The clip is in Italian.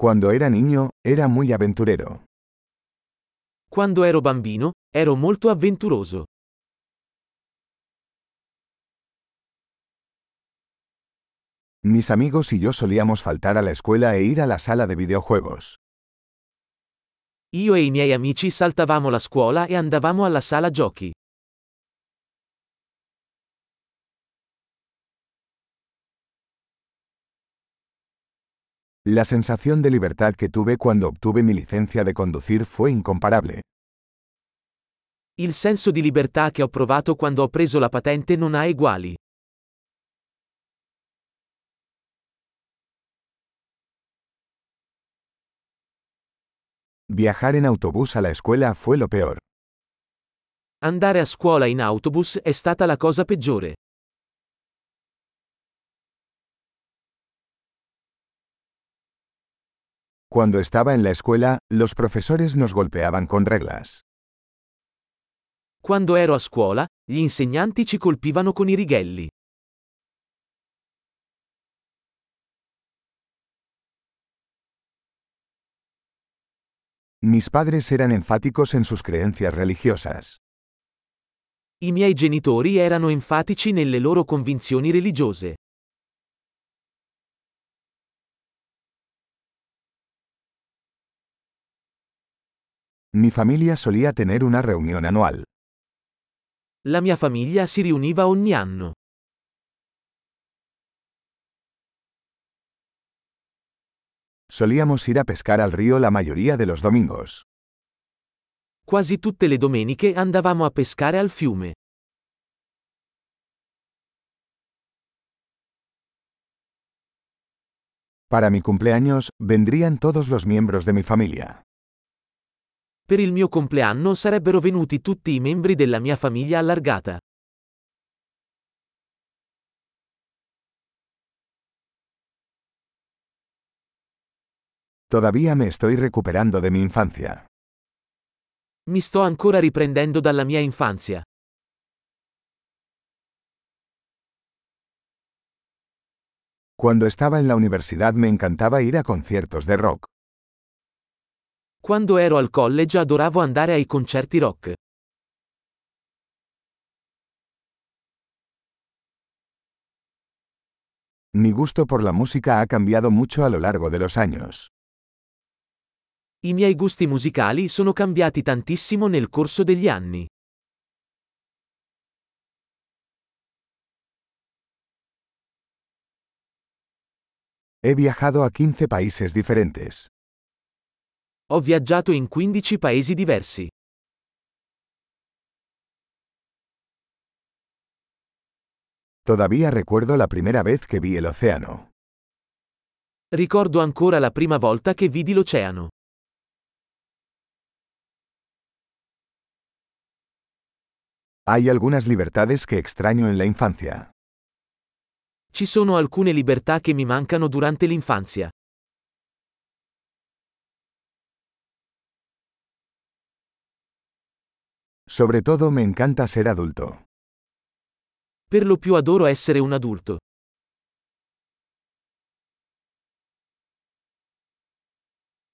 Cuando era niño, era muy aventurero. Quando ero bambino, ero molto avventuroso. Mis amigos y yo solíamos faltar a la escuela e ir a la sala de videojuegos. Io e i miei amici saltavamo la scuola e andavamo alla sala giochi. La sensación de libertad que tuve cuando obtuve mi licencia de conducir fue incomparable. Il senso di libertà che ho provato quando ho preso la patente non ha eguali. Viajar en autobús a la escuela fue lo peor. Andare a scuola in autobus è stata la cosa peggiore. Cuando estaba en la escuela, los profesores nos golpeaban con reglas. Quando ero a scuola, gli insegnanti ci colpivano con i righelli. Mis padres eran enfáticos en sus creencias religiosas. I miei genitori erano enfatici nelle loro convinzioni religiose. Mi familia solía tener una reunión anual. La mia famiglia si riuniva ogni anno. Solíamos ir a pescar al río la mayoría de los domingos. Quasi tutte le domeniche andavamo a pescare al fiume. Para mi cumpleaños, vendrían todos los miembros de mi familia. Per il mio compleanno sarebbero venuti tutti i membri della mia famiglia allargata. Todavía me estoy recuperando de mi infancia. Mi sto ancora riprendendo dalla mia infanzia. Cuando estaba en la universidad me encantaba ir a conciertos de rock. Quando ero al college adoravo andare ai concerti rock. Mi gusto por la música ha cambiado mucho a lo largo de los años. I miei gusti musicali sono cambiati tantissimo nel corso degli anni. He viajado a 15 países diferentes. Ho viaggiato in 15 paesi diversi. Todavía recuerdo la primera vez que vi el océano. Ricordo ancora la prima volta che vidi l'oceano. Hay algunas libertades que extraño en la infancia. Ci sono alcune libertà che mi mancano durante l'infanzia. Sobre todo me encanta ser adulto. Per lo più adoro essere un adulto.